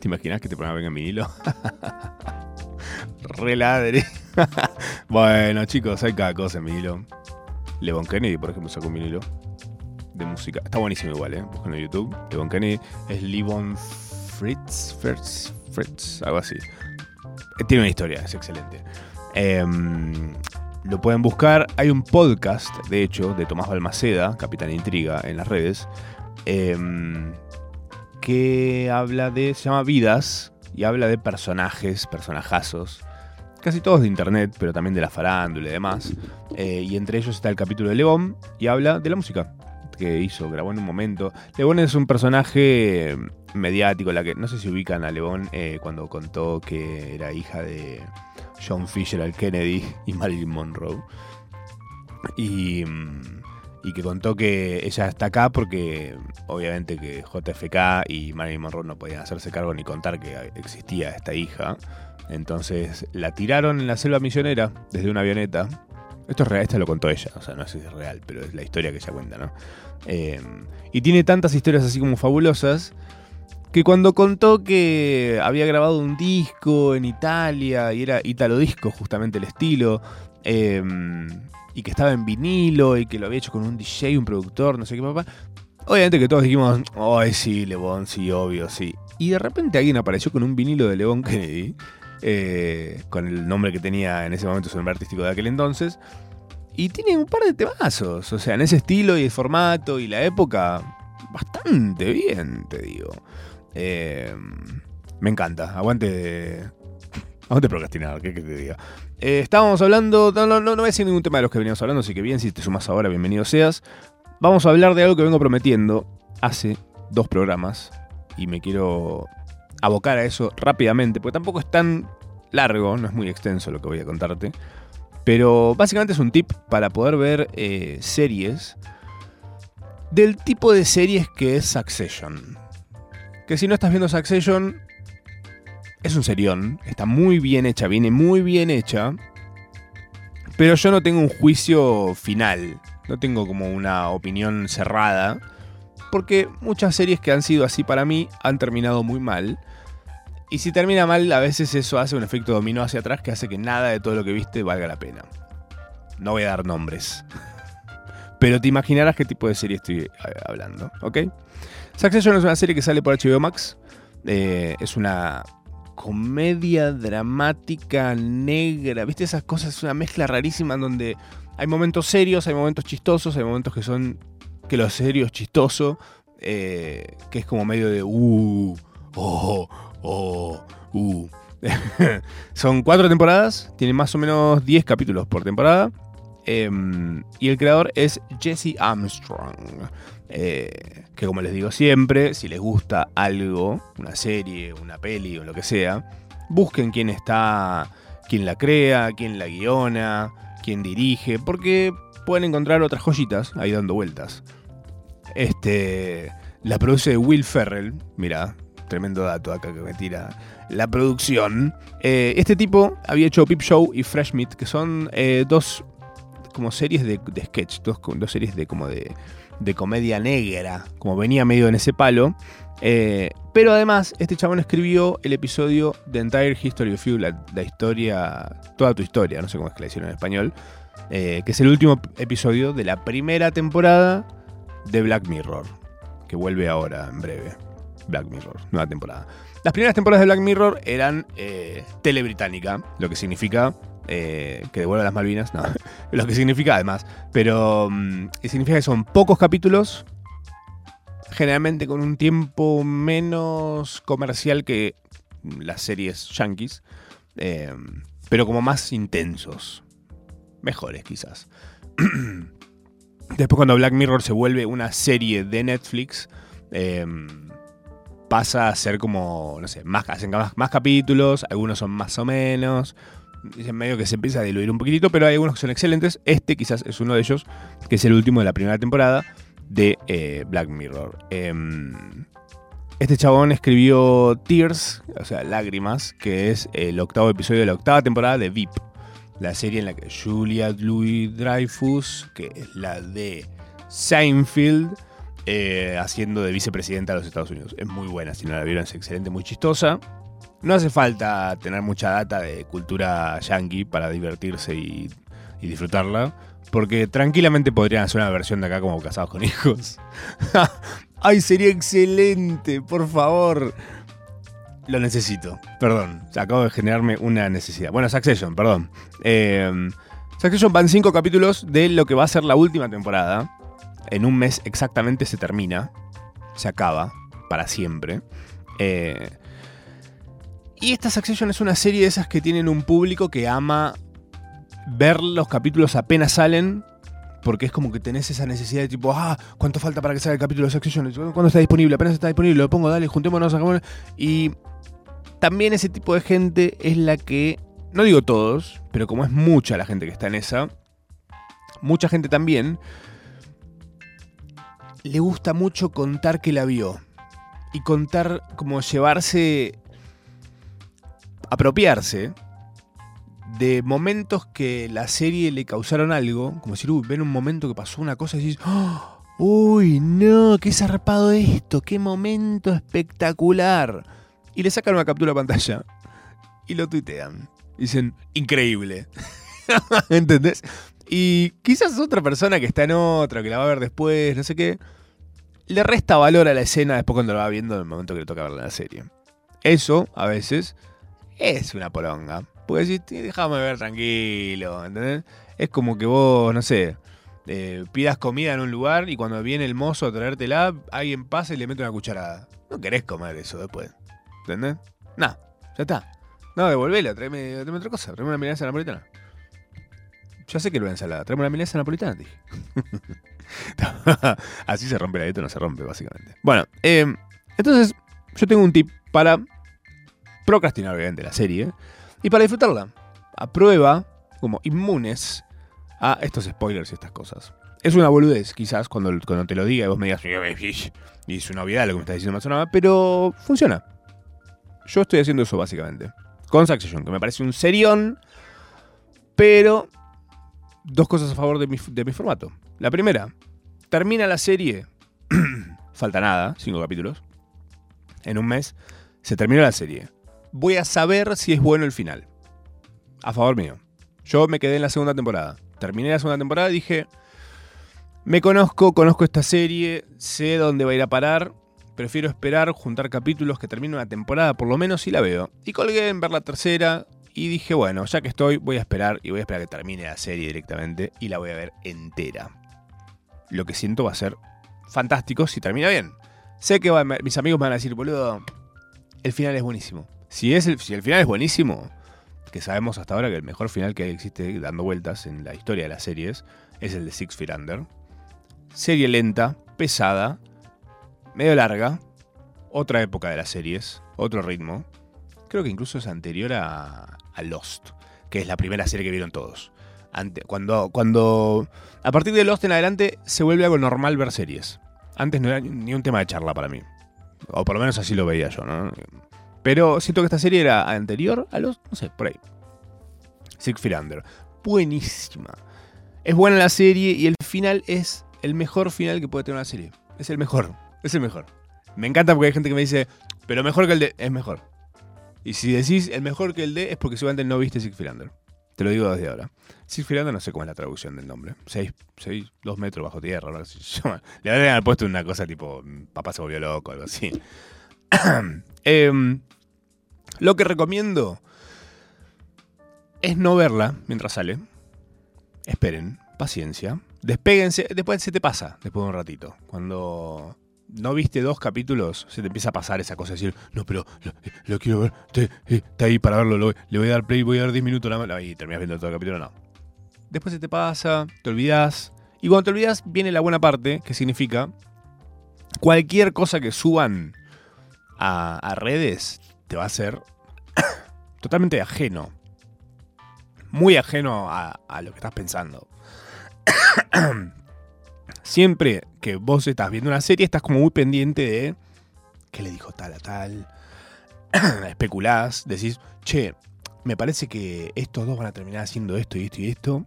¿Te imaginas que te pongan en vinilo? Reladre. bueno, chicos, hay cada cosa en vinilo. Levon Kennedy, por ejemplo, sacó un vinilo de música. Está buenísimo igual, ¿eh? Buscan en YouTube. Levon Kennedy es Levon Fritz, Fritz, Fritz, algo así. Eh, Tiene una historia, es excelente. Em, lo pueden buscar. Hay un podcast, de hecho, de Tomás Balmaceda, Capitán Intriga, en las redes. em, que habla de. se llama Vidas y habla de personajes, personajazos. Casi todos de internet, pero también de la farándula y demás. Eh, y entre ellos está el capítulo de Lebón y habla de la música que hizo, grabó en un momento. Lebón es un personaje mediático, la que no sé si ubican a Lebón eh, cuando contó que era hija de John Fisher al Kennedy y Marilyn Monroe. Y, mm, y que contó que ella está acá porque obviamente que JFK y Marilyn Monroe no podían hacerse cargo ni contar que existía esta hija. Entonces la tiraron en la selva misionera desde una avioneta. Esto es real, esto lo contó ella, o sea, no sé si es real, pero es la historia que ella cuenta, ¿no? Eh, y tiene tantas historias así como fabulosas que cuando contó que había grabado un disco en Italia y era italo disco justamente el estilo, eh, y que estaba en vinilo y que lo había hecho con un DJ, un productor, no sé qué papá. Obviamente que todos dijimos, ay sí, Lebón, sí, obvio, sí. Y de repente alguien apareció con un vinilo de Lebón Kennedy, eh, con el nombre que tenía en ese momento su nombre artístico de aquel entonces. Y tiene un par de temazos, o sea, en ese estilo y el formato y la época, bastante bien, te digo. Eh, me encanta, aguante, aguante procrastinar, ¿qué que te diga? Eh, estábamos hablando, no, no, no voy a decir ningún tema de los que veníamos hablando, así que bien, si te sumas ahora, bienvenido seas. Vamos a hablar de algo que vengo prometiendo hace dos programas y me quiero abocar a eso rápidamente, porque tampoco es tan largo, no es muy extenso lo que voy a contarte. Pero básicamente es un tip para poder ver eh, series del tipo de series que es Succession. Que si no estás viendo Succession, es un serión, está muy bien hecha, viene muy bien hecha. Pero yo no tengo un juicio final, no tengo como una opinión cerrada. Porque muchas series que han sido así para mí han terminado muy mal. Y si termina mal, a veces eso hace un efecto dominó hacia atrás que hace que nada de todo lo que viste valga la pena. No voy a dar nombres. Pero te imaginarás qué tipo de serie estoy eh, hablando, ¿ok? Succession es una serie que sale por HBO Max. Eh, es una comedia dramática negra. ¿Viste esas cosas? Es una mezcla rarísima en donde hay momentos serios, hay momentos chistosos, hay momentos que son. que lo serio es chistoso. eh, que es como medio de. Uh, oh, oh, uh. Son cuatro temporadas, tiene más o menos 10 capítulos por temporada. em, y el creador es Jesse Armstrong. Eh, que como les digo siempre, si les gusta algo, una serie, una peli o lo que sea, busquen quién está, quién la crea, quién la guiona, quién dirige, porque pueden encontrar otras joyitas ahí dando vueltas. Este, la produce Will Ferrell, mira, tremendo dato acá que me tira la producción. Eh, este tipo había hecho Peep Show y Fresh Meat, que son eh, dos como series de, de sketch, dos, dos series de como de, de comedia negra, como venía medio en ese palo. Eh, pero además, este chabón escribió el episodio The Entire History of You, la, historia, toda tu historia, no sé cómo es que la hicieron en español, eh, que es el último episodio de la primera temporada de Black Mirror, que vuelve ahora en breve. Black Mirror, nueva temporada. Las primeras temporadas de Black Mirror eran eh, tele británica, lo que significa que devuelva las Malvinas, lo que significa además, pero mm, significa que son pocos capítulos, generalmente con un tiempo menos comercial que las series yankees, eh, pero como más intensos, mejores quizás. Después cuando Black Mirror se vuelve una serie de Netflix, eh, pasa a ser como, no sé, hacen más, más capítulos, algunos son más o menos, dicen medio que se empieza a diluir un poquitito, pero hay algunos que son excelentes. Este quizás es uno de ellos, que es el último de la primera temporada de eh, Black Mirror. Em, este chabón escribió Tears, o sea, Lágrimas, que es el octavo episodio de la octava temporada de VIP, la serie en la que Julia Louis Dreyfus, que es la de Seinfeld, eh, haciendo de vicepresidenta de los Estados Unidos. Es muy buena, si no la vieron, es excelente, muy chistosa. No hace falta tener mucha data de cultura yankee para divertirse y, disfrutarla, porque tranquilamente podrían hacer una versión de acá como Casados con Hijos. ¡Ay, sería excelente! Por favor. Lo necesito. Perdón. Acabo de generarme una necesidad. Bueno, Succession, perdón. Eh, Succession van cinco capítulos de lo que va a ser la última temporada. En un mes exactamente se termina. Se acaba. para siempre. Eh, y esta Succession es una serie de esas que tienen un público que ama ver los capítulos apenas salen. Porque es como que tenés esa necesidad de tipo, ah, ¿cuánto falta para que salga el capítulo de Succession? ¿Cuándo está disponible? Apenas está disponible, lo pongo, dale, juntémonos. Y también ese tipo de gente es la que, no digo todos, pero como es mucha la gente que está en esa, mucha gente también, le gusta mucho contar que la vio. Y contar, como llevarse, apropiarse de momentos que la serie le causaron algo, como decir, uy, ven un momento que pasó una cosa y decís, "Oh, uy, no, qué zarpado esto, qué momento espectacular. Y le sacan una captura de pantalla y lo tuitean. Dicen, increíble. ¿Entendés? Y quizás otra persona que está en otra, que la va a ver después, no sé qué, le resta valor a la escena después cuando la va viendo en el momento que le toca en la serie. Eso, a veces, es una poronga. Porque si déjame ver tranquilo, ¿entendés? Es como que vos, no sé, eh, pidas comida en un lugar y cuando viene el mozo a traértela, alguien pasa y le mete una cucharada. No querés comer eso después. ¿Entendés? No, ya está. No, devolvela, tráeme, tráeme otra cosa, tráeme una milanesa napolitana. Ya sé que lo voy a ensalada, tráeme una milanesa napolitana, dije. Así se rompe la dieta, no se rompe, básicamente. Bueno, eh, entonces yo tengo un tip para procrastinar, obviamente, la serie y para disfrutarla. A prueba, como inmunes a estos spoilers y estas cosas. Es una boludez, quizás, cuando, cuando te lo diga y vos me digas, y es una obviedad lo que me estás diciendo más o nada, pero funciona. Yo estoy haciendo eso básicamente. Con Succession, que me parece un serión, pero dos cosas a favor de mi, de mi formato. La primera, termina la serie, falta nada, cinco capítulos, en un mes, se terminó la serie. Voy a saber si es bueno el final. A favor mío. Yo me quedé en la segunda temporada. Terminé la segunda temporada y dije, me conozco, conozco esta serie, sé dónde va a ir a parar. Prefiero esperar, juntar capítulos que termine una temporada, por lo menos si la veo. Y colgué en ver la tercera y dije, bueno, ya que estoy, voy a esperar y voy a esperar que termine la serie directamente y la voy a ver entera. Lo que siento va a ser fantástico si termina bien. Sé que va- mis amigos me van a decir, boludo, el final es buenísimo. Si, es el, si el final es buenísimo, que sabemos hasta ahora que el mejor final que existe dando vueltas en la historia de las series es el de Six Feet Under. Serie lenta, pesada, medio larga, otra época de las series, otro ritmo. Creo que incluso es anterior a, a Lost, que es la primera serie que vieron todos. Ante- cuando, cuando. A partir de Lost en adelante se vuelve algo normal ver series. Antes no era ni- un tema de charla para mí. O por lo menos así lo veía yo, ¿no? Pero siento que esta serie era anterior a Lost, no sé, por ahí. Six Feet. Buenísima. Es buena la serie y el final es el mejor final que puede tener una serie. Es el mejor. Es el mejor. Me encanta porque hay gente que me dice, pero mejor que el de. Es mejor. Y si decís el mejor que el de, es porque seguramente no viste Six. Te lo digo desde ahora. Six Feet Under no sé cómo es la traducción del nombre. Seis, seis, dos metros bajo tierra, así se llama. Le habrían puesto una cosa tipo, papá se volvió loco, algo así. Em, lo que recomiendo es no verla mientras sale. Esperen, paciencia. Despéguense, después se te pasa, después de un ratito. Cuando no viste dos capítulos, se te empieza a pasar esa cosa de decir, no, pero lo, quiero ver, eh, está ahí para verlo, lo- le voy a dar play, voy a dar 10 minutos nada más. Y terminas viendo todo el capítulo, no. Después se te pasa, te olvidas. Y cuando te olvidas, viene la buena parte, que significa cualquier cosa que suban a redes te va a ser totalmente ajeno. Muy ajeno a, lo que estás pensando. Siempre que vos estás viendo una serie, estás como muy pendiente de qué le dijo tal a tal. Especulás, decís, che, me parece que estos dos van a terminar haciendo esto y esto y esto.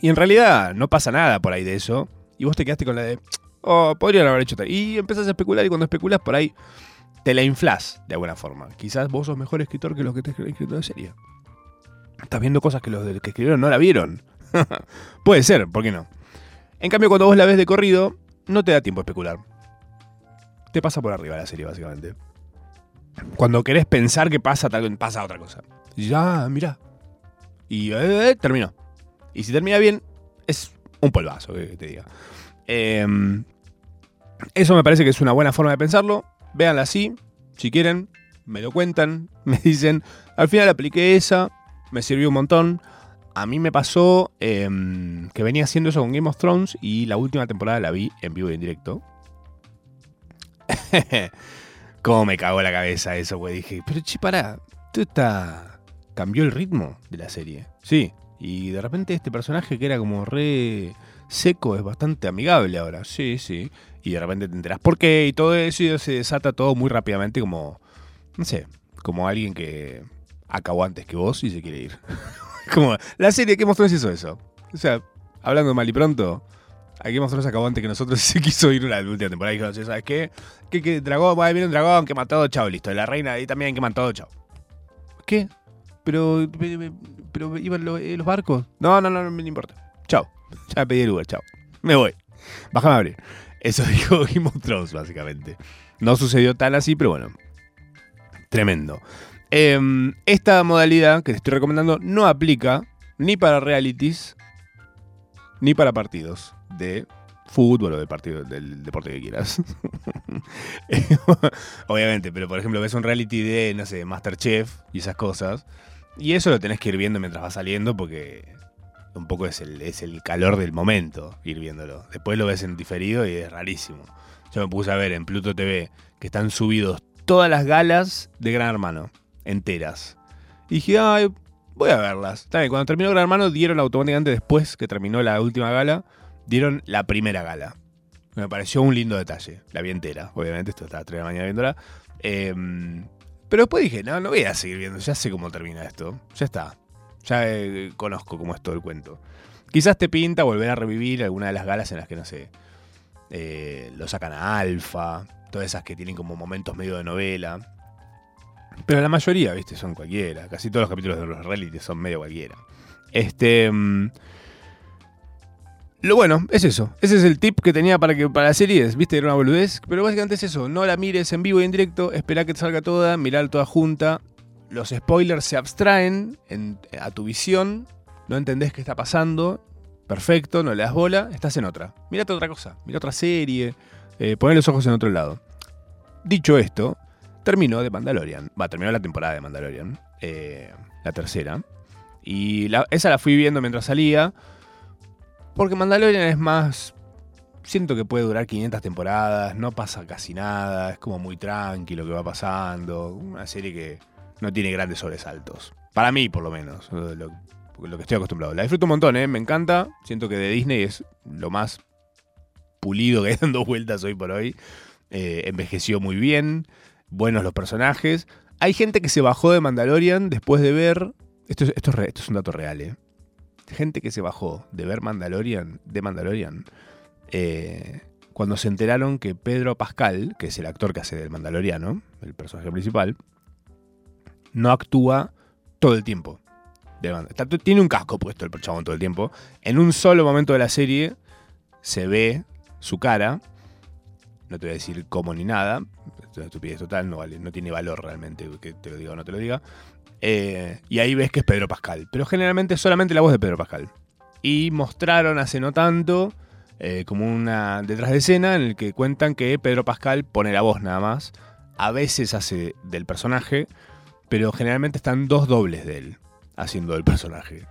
Y en realidad no pasa nada por ahí de eso. Y vos te quedaste con la de, oh, podrían haber hecho tal. Y empezás a especular y cuando especulas por ahí te la inflas de alguna forma. Quizás vos sos mejor escritor que los que te escritor de serie. Estás viendo cosas que los que escribieron no la vieron. Puede ser, ¿por qué no? En cambio, cuando vos la ves de corrido, no te da tiempo a especular. Te pasa por arriba la serie, básicamente. Cuando querés pensar que pasa, pasa otra cosa. Ya, mira. Y eh, eh, terminó. Y si termina bien, es un polvazo, que te diga. Em, Eso me parece que es una buena forma de pensarlo. Véanla así, si quieren, me lo cuentan, me dicen, al final apliqué esa, me sirvió un montón. A mí me pasó em, que venía haciendo eso con Game of Thrones y la última temporada la vi en vivo y en directo. Cómo me cagó la cabeza eso, güey. Dije, pero che, pará, esto está... Cambió el ritmo de la serie. Sí, y de repente este personaje que era como re seco es bastante amigable ahora. Sí, sí. Y de repente te enteras por qué y todo eso y se desata todo muy rápidamente como, no sé, como alguien que acabó antes que vos y se quiere ir. como la serie que mostró hizo eso. O sea, hablando mal y pronto, aquí mostró acabó antes que nosotros se quiso ir la última temporada y "Sí, ¿sabes qué? ¿Qué, qué dragón? Va a venir un dragón que mató, chao, listo. La reina ahí también que mató, chao. ¿Qué? Pero, pero, iban eh, los barcos. No, no, no, no me importa. Chao. Ya pedí el Uber, chao. Me voy. Bájame a abrir. Eso dijo Game of básicamente. No sucedió tan así, pero bueno. Tremendo. Em, esta modalidad que te estoy recomendando no aplica ni para realities ni para partidos de fútbol o de partido, del deporte que quieras. Obviamente, pero por ejemplo, ves un reality de, no sé, Masterchef y esas cosas. Y eso lo tenés que ir viendo mientras va saliendo porque un poco es el, es el calor del momento ir viéndolo. Después lo ves en diferido y es rarísimo. Yo me puse a ver en Pluto TV que están subidos todas las galas de Gran Hermano, enteras. Y dije, ay, voy a verlas. Está bien, cuando terminó Gran Hermano dieron automáticamente después que terminó la última gala, dieron la primera gala. Me pareció un lindo detalle. La vi entera, obviamente, esto estaba a 3 de la mañana viéndola. Em, pero después dije, no, no voy a seguir viendo, ya sé cómo termina esto. Ya está. Ya eh, conozco cómo es todo el cuento. Quizás te pinta volver a revivir alguna de las galas en las que, no sé, eh, lo sacan a Alfa, todas esas que tienen como momentos medio de novela. Pero la mayoría, viste, son cualquiera. Casi todos los capítulos de los reality son medio cualquiera. Este. mm, lo bueno, es eso. Ese es el tip que tenía para que para las series, viste, era una boludez. Pero básicamente es eso. No la mires en vivo y en directo, espera que te salga toda, mirar toda junta. Los spoilers se abstraen en- a tu visión. No entendés qué está pasando. Perfecto, no le das bola, estás en otra. Mirate otra cosa, mira otra serie. Eh, poné los ojos en otro lado. Dicho esto, terminó de Mandalorian. Va, terminó la temporada de Mandalorian. eh, la tercera. Y esa la fui viendo mientras salía. Porque Mandalorian es más. Siento que puede durar 500 temporadas, no pasa casi nada, es como muy tranquilo que va pasando. Una serie que no tiene grandes sobresaltos. Para mí, por lo menos, lo, que estoy acostumbrado. La disfruto un montón, ¿eh? me encanta. Siento que de Disney es lo más pulido que hay dando vueltas hoy por hoy. Eh, envejeció muy bien, buenos los personajes. Hay gente que se bajó de Mandalorian después de ver. Esto es, esto es, esto es un dato real, ¿eh? Gente que se bajó de ver Mandalorian, de Mandalorian, eh, cuando se enteraron que Pedro Pascal, que es el actor que hace del Mandaloriano, el personaje principal, no actúa todo el tiempo. está- tiene un casco puesto el chabón todo el tiempo. En un solo momento de la serie se ve su cara. No te voy a decir cómo ni nada. Es una estupidez total, no, vale, no tiene valor realmente que te lo diga o no te lo diga. Eh, y ahí ves que es Pedro Pascal. Pero generalmente solamente la voz de Pedro Pascal. Y mostraron hace no tanto eh, como una detrás de escena en el que cuentan que Pedro Pascal pone la voz nada más. A veces hace del personaje, pero generalmente están dos dobles de él haciendo del personaje.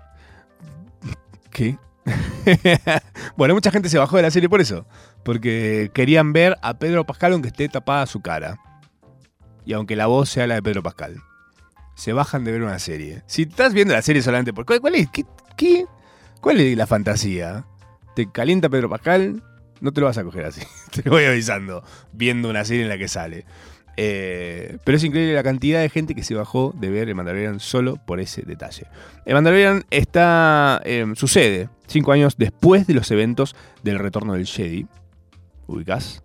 ¿Qué? bueno, mucha gente se bajó de la serie por eso. Porque querían ver a Pedro Pascal aunque esté tapada su cara. Y aunque la voz sea la de Pedro Pascal. Se bajan de ver una serie. Si estás viendo la serie solamente por. ¿Cuál, es? ¿Qué, qué? ¿Cuál es la fantasía? ¿Te calienta Pedro Pascal? No te lo vas a coger así. Te lo voy avisando. Viendo una serie en la que sale. Eh, pero es increíble la cantidad de gente que se bajó de ver el Mandalorian solo por ese detalle. El Mandalorian está. eh, sucede cinco años después de los eventos del retorno del Jedi. ¿Ubicás?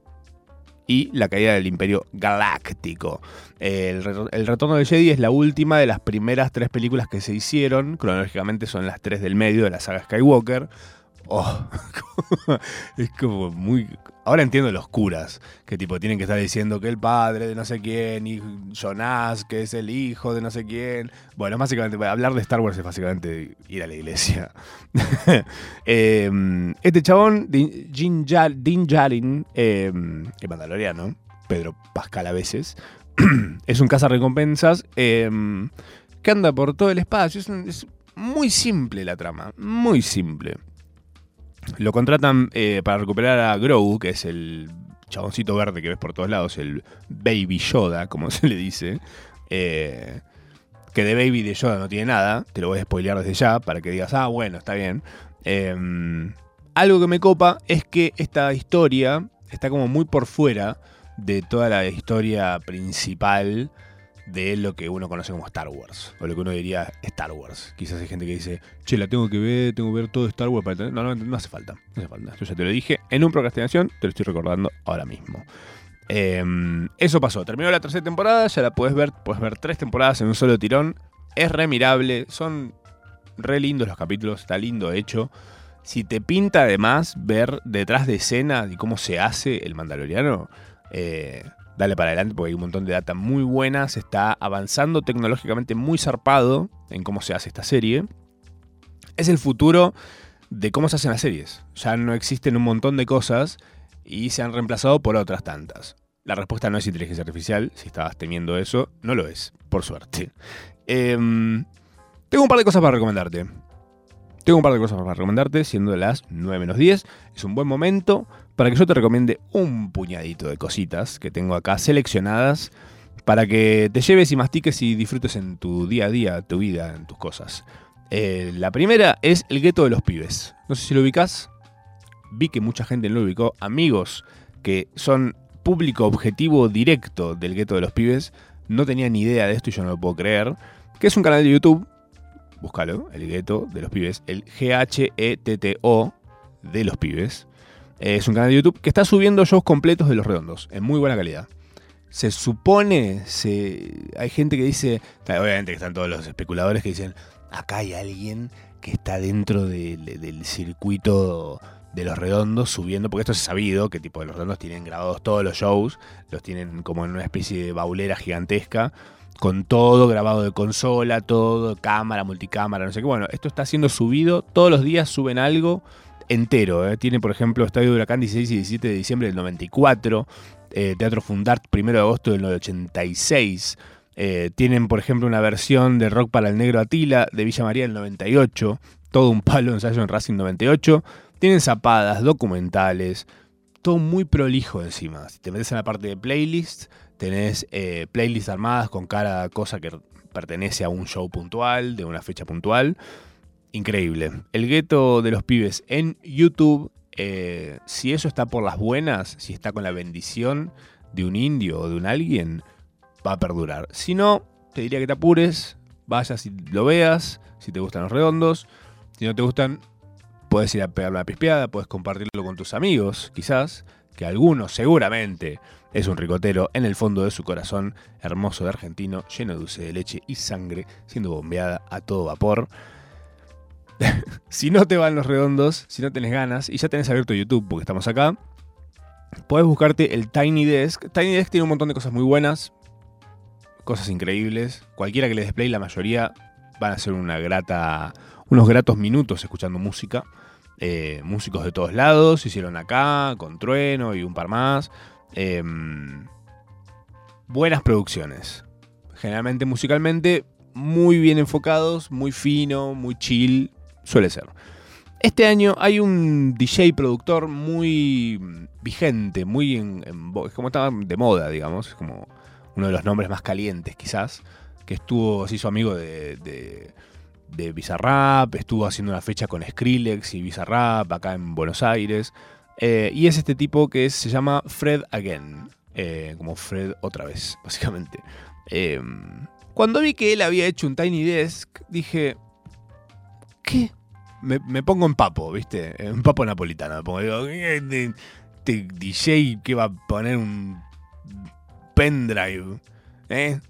Y la caída del Imperio Galáctico. El, el retorno del Jedi es la última de las primeras tres películas que se hicieron. Cronológicamente son las tres del medio de la saga Skywalker. Oh, es como muy. Ahora entiendo los curas, que tipo tienen que estar diciendo que el padre de no sé quién, y Jonás, que es el hijo de no sé quién. Bueno, básicamente, hablar de Star Wars es básicamente ir a la iglesia. Eh, este chabón, Din Jin Djarin, eh, el mandaloriano, Pedro Pascal a veces, es un cazarrecompensas eh, que anda por todo el espacio. Es muy simple la trama, muy simple. Lo contratan eh, para recuperar a Grogu, que es el chaboncito verde que ves por todos lados, el Baby Yoda, como se le dice. eh, que de Baby de Yoda no tiene nada, te lo voy a spoilear desde ya para que digas, ah, bueno, está bien. Eh, algo que me copa es que esta historia está como muy por fuera de toda la historia principal de lo que uno conoce como Star Wars, o lo que uno diría Star Wars. Quizás hay gente que dice, che, la tengo que ver, tengo que ver todo Star Wars para. No, no, no hace falta, no hace falta. Yo ya te lo dije en un procrastinación, te lo estoy recordando ahora mismo. Eh, eso pasó, terminó la tercera temporada, ya la puedes ver, puedes ver tres temporadas en un solo tirón. Es re mirable, son re lindos los capítulos, está lindo hecho. Si te pinta además ver detrás de escena y cómo se hace el Mandaloriano, eh, dale para adelante porque hay un montón de data muy buena. Se está avanzando tecnológicamente muy zarpado en cómo se hace esta serie. Es el futuro de cómo se hacen las series. Ya no existen un montón de cosas y se han reemplazado por otras tantas. La respuesta no es inteligencia artificial, si estabas temiendo eso, no lo es, por suerte. Em, tengo un par de cosas para recomendarte. Tengo un par de cosas para recomendarte, siendo las 9 menos 10. Es un buen momento para que yo te recomiende un puñadito de cositas que tengo acá seleccionadas para que te lleves y mastiques y disfrutes en tu día a día, tu vida, en tus cosas. Eh, la primera es el gueto de los pibes. No sé si lo ubicás. Vi que mucha gente no lo ubicó. Amigos que son público objetivo directo del gueto de los pibes no tenían ni idea de esto y yo no lo puedo creer. Que es un canal de YouTube. Búscalo, el gueto de los pibes. El G-H-E-T-T-O de los pibes. Eh, Es un canal de YouTube que está subiendo shows completos de los redondos, en muy buena calidad. Se supone, se, hay gente que dice, obviamente que están todos los especuladores que dicen, acá hay alguien que está dentro de- de- del circuito de los redondos subiendo, porque esto es sabido, que tipo de los redondos tienen grabados todos los shows, los tienen como en una especie de baulera gigantesca, con todo grabado de consola, todo, cámara, multicámara, no sé qué. Bueno, esto está siendo subido, todos los días suben algo entero. ¿eh? Tiene, por ejemplo, Estadio de Huracán 16 y 17 de diciembre del 94, eh, Teatro Fundart 1 de agosto del 86. Eh, tienen, por ejemplo, una versión de Rock para el Negro Atila de Villa María del 98, todo un palo ensayo en Racing 98. Tienen zapadas, documentales, todo muy prolijo encima. Si te metes en la parte de playlist, tenés playlists armadas con cada cosa que pertenece a un show puntual, de una fecha puntual. Increíble. El gueto de los pibes en YouTube, eh, si eso está por las buenas, si está con la bendición de un indio o de un alguien, va a perdurar. Si no, te diría que te apures, vayas y lo veas, si te gustan los redondos. Si no te gustan, puedes ir a pegar una pispeada, puedes compartirlo con tus amigos, quizás, que alguno seguramente es un ricotero en el fondo de su corazón, hermoso de argentino, lleno de dulce de leche y sangre, siendo bombeada a todo vapor. si no te van los redondos, si no tenés ganas, y ya tenés abierto YouTube porque estamos acá, podés buscarte el Tiny Desk. Tiny Desk tiene un montón de cosas muy buenas, cosas increíbles. Cualquiera que le desplay, la mayoría van a ser una grata, unos gratos minutos escuchando música. Eh, músicos de todos lados, hicieron acá, con Trueno y un par más. Eh, buenas producciones. Generalmente musicalmente muy bien enfocados, muy fino, muy chill, suele ser. Este año hay un DJ productor muy vigente, muy en, en como estaba de moda, digamos, es como uno de los nombres más calientes quizás, que estuvo, se hizo amigo de, de, de Bizarrap, estuvo haciendo una fecha con Skrillex y Bizarrap acá en Buenos Aires, eh, y es este tipo que se llama Fred Again, eh, como Fred otra vez, básicamente. Eh, cuando vi que él había hecho un Tiny Desk, dije, ¿qué? Me, me pongo en papo, ¿viste? En papo napolitano. Me pongo, digo, "Eh, este, este DJ que va a poner un pendrive, ¿eh?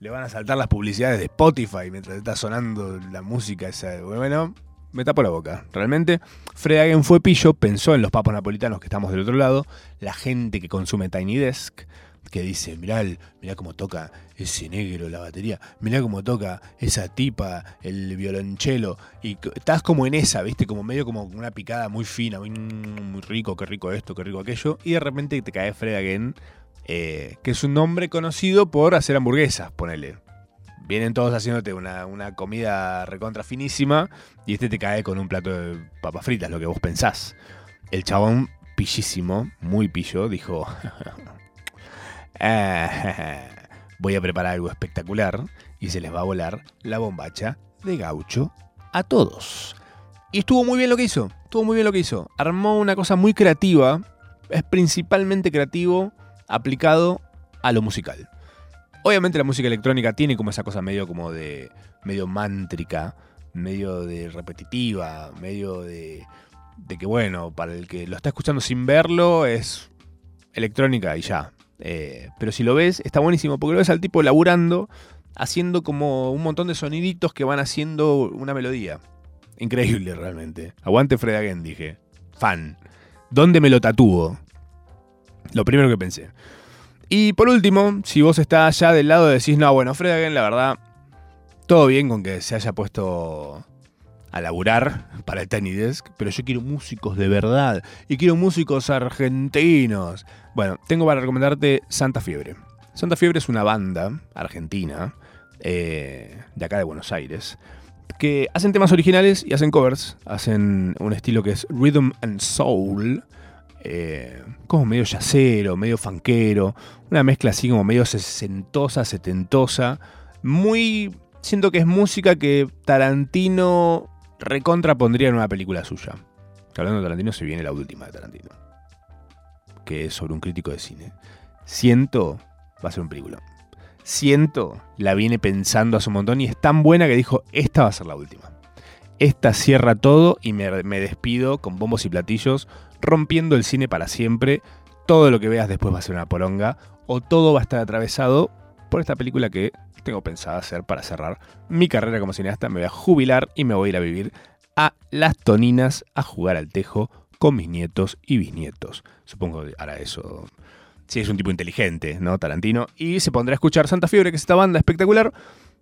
Le van a saltar las publicidades de Spotify mientras está sonando la música esa. Bueno, me tapo la boca. Realmente, Fred Hagen fue pillo, pensó en los papos napolitanos que estamos del otro lado, la gente que consume Tiny Desk, que dice, mirá, mirá cómo toca ese negro la batería, mirá cómo toca esa tipa el violonchelo, y estás como en esa, viste, como medio como una picada muy fina, muy, muy rico, qué rico esto, qué rico aquello, y de repente te cae Fred Hagen, eh, que es un nombre conocido por hacer hamburguesas, ponele. Vienen todos haciéndote una, una comida recontra finísima y este te cae con un plato de papas fritas, lo que vos pensás. El chabón, pillísimo, muy pillo, dijo: "Ah, Voy a preparar algo espectacular y se les va a volar la bombacha de gaucho a todos. Y estuvo muy bien lo que hizo, estuvo muy bien lo que hizo. Armó una cosa muy creativa, es principalmente creativo aplicado a lo musical. Obviamente la música electrónica tiene como esa cosa medio como de medio mántrica, medio de repetitiva, medio de de que bueno, para el que lo está escuchando sin verlo es electrónica y ya. Eh, pero si lo ves, está buenísimo, porque lo ves al tipo laburando, haciendo como un montón de soniditos que van haciendo una melodía. Increíble realmente. Aguante Fred Again, dije. Fan. ¿Dónde me lo tatúo? Lo primero que pensé. Y por último, si vos estás ya del lado de decís, no, bueno, Fred Again, la verdad, todo bien con que se haya puesto a laburar para el Tiny Desk, pero yo quiero músicos de verdad y quiero músicos argentinos. Bueno, tengo para recomendarte Santa Fiebre. Santa Fiebre es una banda argentina, eh, de acá de Buenos Aires, que hacen temas originales y hacen covers. Hacen un estilo que es Rhythm and Soul, eh, como medio yacero, medio fanquero, una mezcla así como medio sesentosa, setentosa. Muy. Siento que es música que Tarantino recontra pondría en una película suya. Hablando de Tarantino, se viene la última de Tarantino. Que es sobre un crítico de cine. Siento. Va a ser un película. Siento. La viene pensando hace un montón y es tan buena que dijo: Esta va a ser la última. Esta cierra todo y me, me despido con bombos y platillos, rompiendo el cine para siempre. Todo lo que veas después va a ser una poronga. O todo va a estar atravesado por esta película que tengo pensada hacer para cerrar mi carrera como cineasta. Me voy a jubilar y me voy a ir a vivir a Las Toninas a jugar al tejo con mis nietos y bisnietos. Supongo que hará eso. Si es un tipo inteligente, ¿no? Tarantino. Y se pondrá a escuchar Santa Fiebre, que es esta banda espectacular.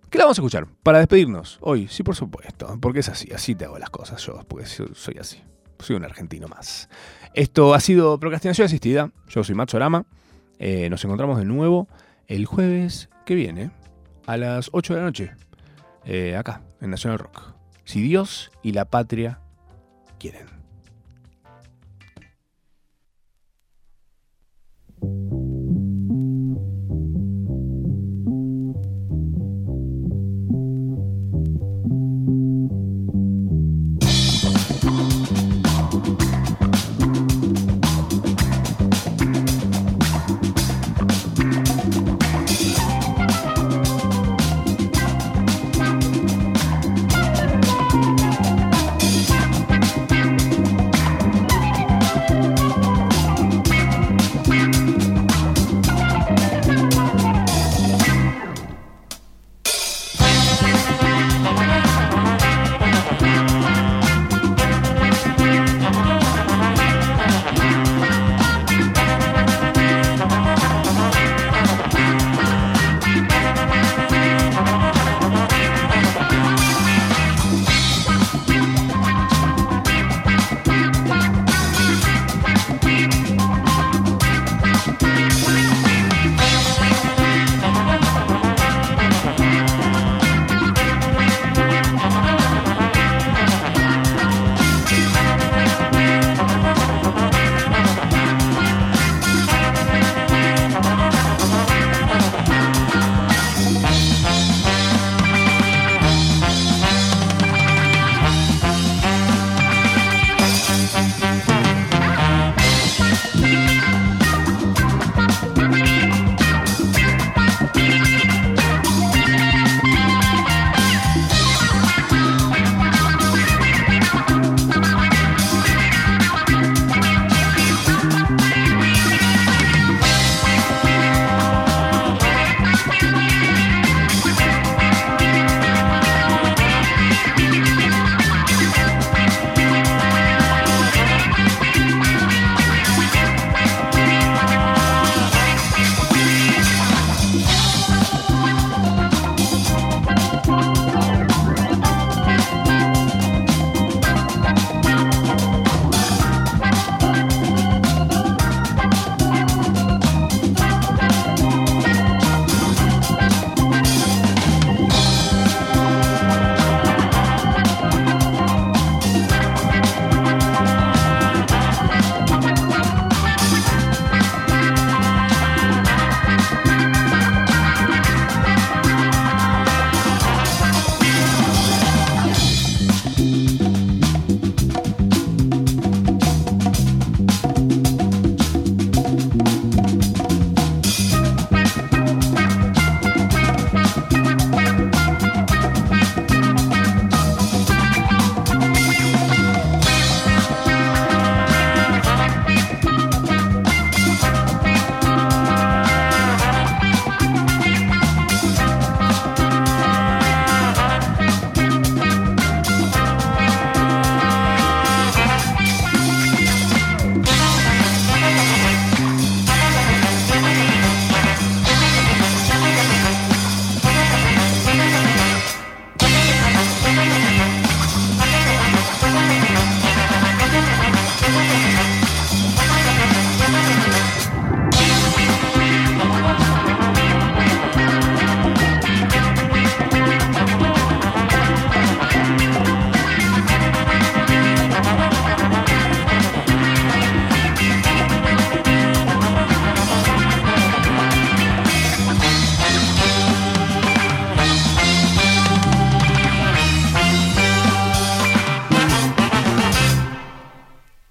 Que la vamos a escuchar para despedirnos hoy. Sí, por supuesto. Porque es así. Así te hago las cosas yo. Porque soy soy así. Soy un argentino más. Esto ha sido Procrastinación Asistida. Yo soy Macho Arama. Eh, nos encontramos de nuevo el jueves que viene a las 8 de la noche. eh, acá, en Nacional Rock. Si Dios y la patria quieren.